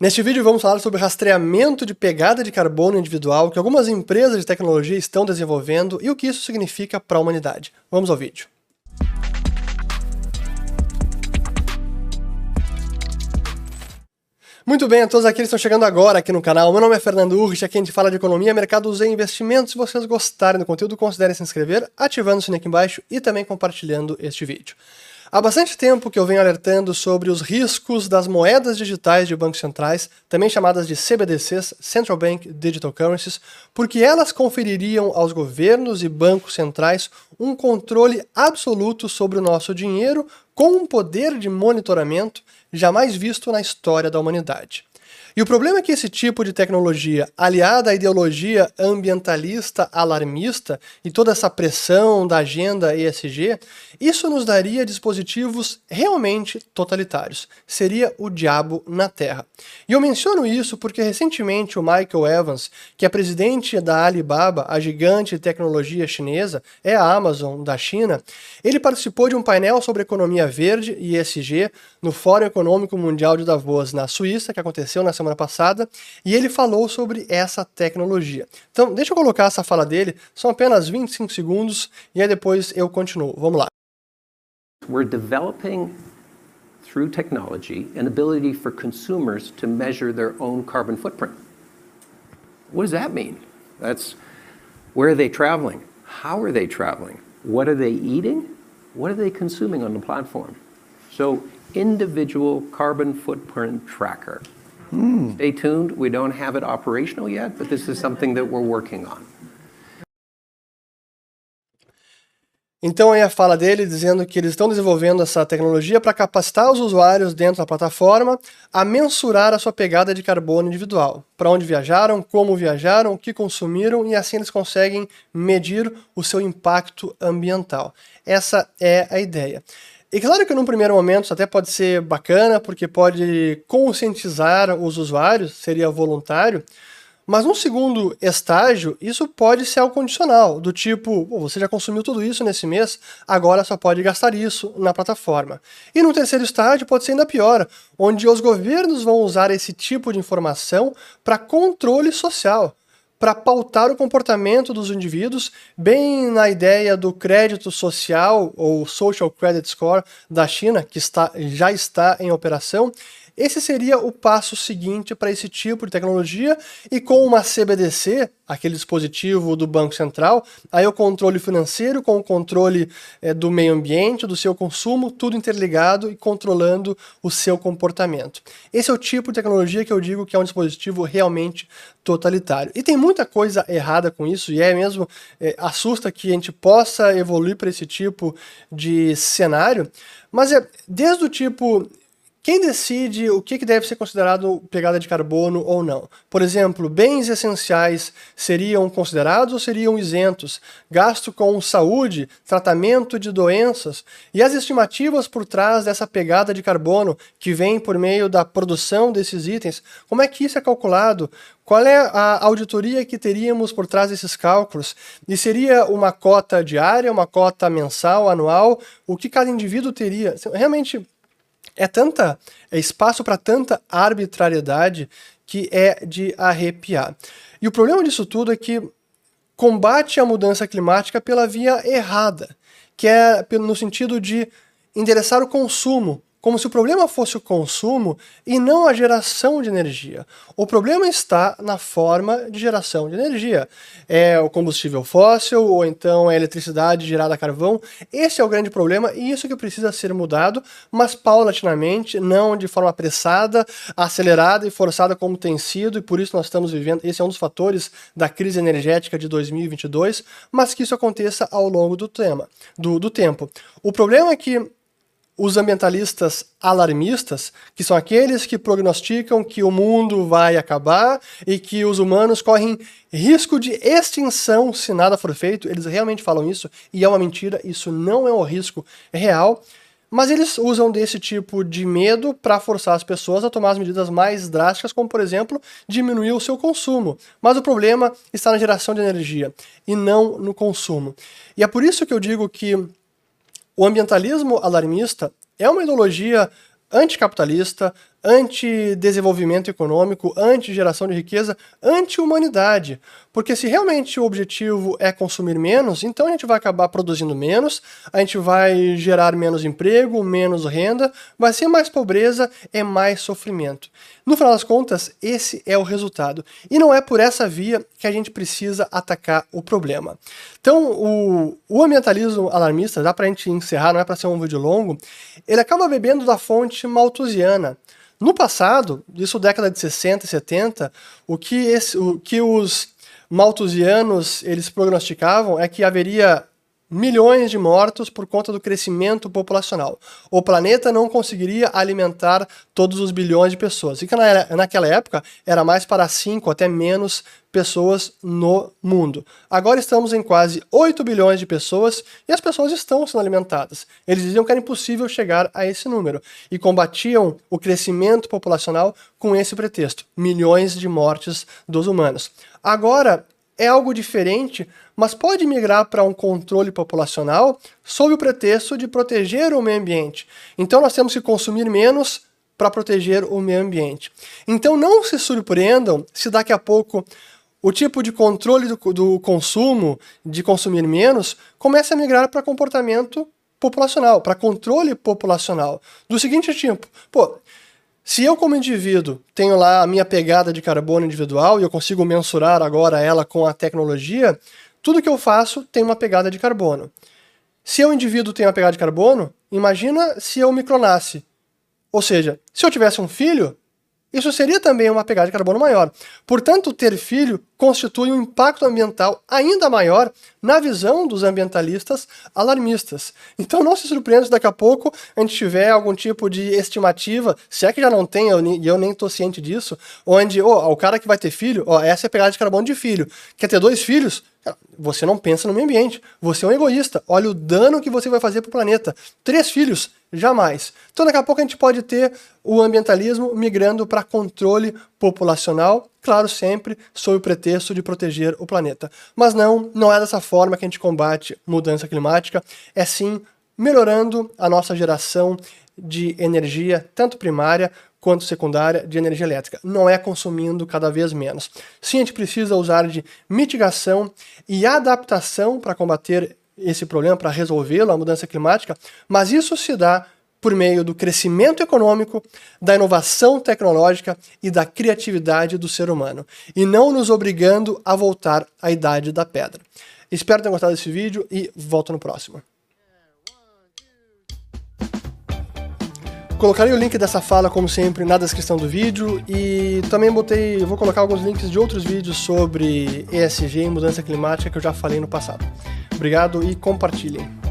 Neste vídeo vamos falar sobre rastreamento de pegada de carbono individual que algumas empresas de tecnologia estão desenvolvendo e o que isso significa para a humanidade. Vamos ao vídeo. Muito bem, a todos aqueles que estão chegando agora aqui no canal, meu nome é Fernando Urrich, aqui a gente fala de economia, mercados e investimentos. Se vocês gostarem do conteúdo, considerem se inscrever, ativando o sininho aqui embaixo e também compartilhando este vídeo. Há bastante tempo que eu venho alertando sobre os riscos das moedas digitais de bancos centrais, também chamadas de CBDCs, Central Bank Digital Currencies, porque elas confeririam aos governos e bancos centrais um controle absoluto sobre o nosso dinheiro com um poder de monitoramento jamais visto na história da humanidade. E o problema é que esse tipo de tecnologia, aliada à ideologia ambientalista alarmista e toda essa pressão da agenda ESG, isso nos daria dispositivos realmente totalitários. Seria o diabo na Terra. E eu menciono isso porque recentemente o Michael Evans, que é presidente da Alibaba, a gigante de tecnologia chinesa, é a Amazon da China, ele participou de um painel sobre economia verde e ESG no Fórum Econômico Mundial de Davos, na Suíça, que aconteceu na semana semana passada, e ele falou sobre essa tecnologia. Então, deixa eu colocar essa fala dele, são apenas 25 segundos, e aí depois eu continuo. Vamos lá. We're developing through technology an ability for consumers to measure their own carbon footprint. What does that mean? That's where are they traveling? How are they traveling? What are they eating? What are they consuming on the platform? So, individual carbon footprint tracker. Stay tuned. We don't have it operational yet, but this is something that we're working on. Então aí a fala dele dizendo que eles estão desenvolvendo essa tecnologia para capacitar os usuários dentro da plataforma a mensurar a sua pegada de carbono individual, para onde viajaram, como viajaram, o que consumiram e assim eles conseguem medir o seu impacto ambiental. Essa é a ideia. E claro que num primeiro momento isso até pode ser bacana, porque pode conscientizar os usuários, seria voluntário, mas num segundo estágio, isso pode ser algo condicional, do tipo, você já consumiu tudo isso nesse mês, agora só pode gastar isso na plataforma. E no terceiro estágio pode ser ainda pior, onde os governos vão usar esse tipo de informação para controle social para pautar o comportamento dos indivíduos, bem na ideia do crédito social ou Social Credit Score da China, que está, já está em operação, esse seria o passo seguinte para esse tipo de tecnologia e com uma CBDC, aquele dispositivo do Banco Central, aí o controle financeiro com o controle é, do meio ambiente, do seu consumo, tudo interligado e controlando o seu comportamento. Esse é o tipo de tecnologia que eu digo que é um dispositivo realmente totalitário. E tem muita coisa errada com isso, e é mesmo, é, assusta que a gente possa evoluir para esse tipo de cenário, mas é desde o tipo quem decide o que deve ser considerado pegada de carbono ou não? Por exemplo, bens essenciais seriam considerados ou seriam isentos? Gasto com saúde, tratamento de doenças e as estimativas por trás dessa pegada de carbono que vem por meio da produção desses itens, como é que isso é calculado? Qual é a auditoria que teríamos por trás desses cálculos? E seria uma cota diária, uma cota mensal, anual? O que cada indivíduo teria? Realmente é tanta é espaço para tanta arbitrariedade que é de arrepiar. E o problema disso tudo é que combate a mudança climática pela via errada, que é no sentido de endereçar o consumo como se o problema fosse o consumo e não a geração de energia. O problema está na forma de geração de energia. É o combustível fóssil ou então é a eletricidade gerada a carvão. Esse é o grande problema e isso que precisa ser mudado, mas paulatinamente, não de forma apressada, acelerada e forçada como tem sido, e por isso nós estamos vivendo. Esse é um dos fatores da crise energética de 2022, mas que isso aconteça ao longo do tema, do, do tempo. O problema é que os ambientalistas alarmistas, que são aqueles que prognosticam que o mundo vai acabar e que os humanos correm risco de extinção se nada for feito, eles realmente falam isso e é uma mentira, isso não é um risco real. Mas eles usam desse tipo de medo para forçar as pessoas a tomar as medidas mais drásticas, como por exemplo, diminuir o seu consumo. Mas o problema está na geração de energia e não no consumo. E é por isso que eu digo que o ambientalismo alarmista é uma ideologia anticapitalista, anti-desenvolvimento econômico, anti-geração de riqueza, anti-humanidade. Porque se realmente o objetivo é consumir menos, então a gente vai acabar produzindo menos, a gente vai gerar menos emprego, menos renda, vai ser mais pobreza, é mais sofrimento. No final das contas, esse é o resultado. E não é por essa via que a gente precisa atacar o problema. Então, o, o ambientalismo alarmista, dá para a gente encerrar, não é para ser um vídeo longo, ele acaba bebendo da fonte malthusiana. No passado, isso década de 60 e 70, o que, esse, o que os malthusianos eles prognosticavam é que haveria milhões de mortos por conta do crescimento populacional. O planeta não conseguiria alimentar todos os bilhões de pessoas. E que naquela época era mais para 5 até menos pessoas no mundo. Agora estamos em quase 8 bilhões de pessoas e as pessoas estão sendo alimentadas. Eles diziam que era impossível chegar a esse número e combatiam o crescimento populacional com esse pretexto: milhões de mortes dos humanos. Agora é algo diferente, mas pode migrar para um controle populacional sob o pretexto de proteger o meio ambiente. Então nós temos que consumir menos para proteger o meio ambiente. Então não se surpreendam se daqui a pouco o tipo de controle do, do consumo, de consumir menos, comece a migrar para comportamento populacional, para controle populacional. Do seguinte tipo, pô, se eu, como indivíduo, tenho lá a minha pegada de carbono individual e eu consigo mensurar agora ela com a tecnologia, tudo que eu faço tem uma pegada de carbono. Se eu, indivíduo, tenho uma pegada de carbono, imagina se eu me clonasse. Ou seja, se eu tivesse um filho, isso seria também uma pegada de carbono maior. Portanto, ter filho constitui um impacto ambiental ainda maior na visão dos ambientalistas alarmistas. Então não se surpreenda se daqui a pouco a gente tiver algum tipo de estimativa, se é que já não tem, e eu, nem estou ciente disso, onde oh, o cara que vai ter filho, oh, essa é a pegada de carbono de filho. Quer ter dois filhos? Você não pensa no meio ambiente. Você é um egoísta. Olha o dano que você vai fazer para o planeta. Três filhos, jamais. Então, daqui a pouco a gente pode ter o ambientalismo migrando para controle populacional, claro, sempre sob o pretexto de proteger o planeta. Mas não, não é dessa forma que a gente combate mudança climática. É sim melhorando a nossa geração de energia, tanto primária quanto secundária de energia elétrica. Não é consumindo cada vez menos. Sim, a gente precisa usar de mitigação e adaptação para combater esse problema, para resolvê-lo, a mudança climática, mas isso se dá por meio do crescimento econômico, da inovação tecnológica e da criatividade do ser humano, e não nos obrigando a voltar à idade da pedra. Espero ter gostado desse vídeo e volto no próximo. Colocarei o link dessa fala, como sempre, na descrição do vídeo e também botei, vou colocar alguns links de outros vídeos sobre ESG e mudança climática que eu já falei no passado. Obrigado e compartilhem.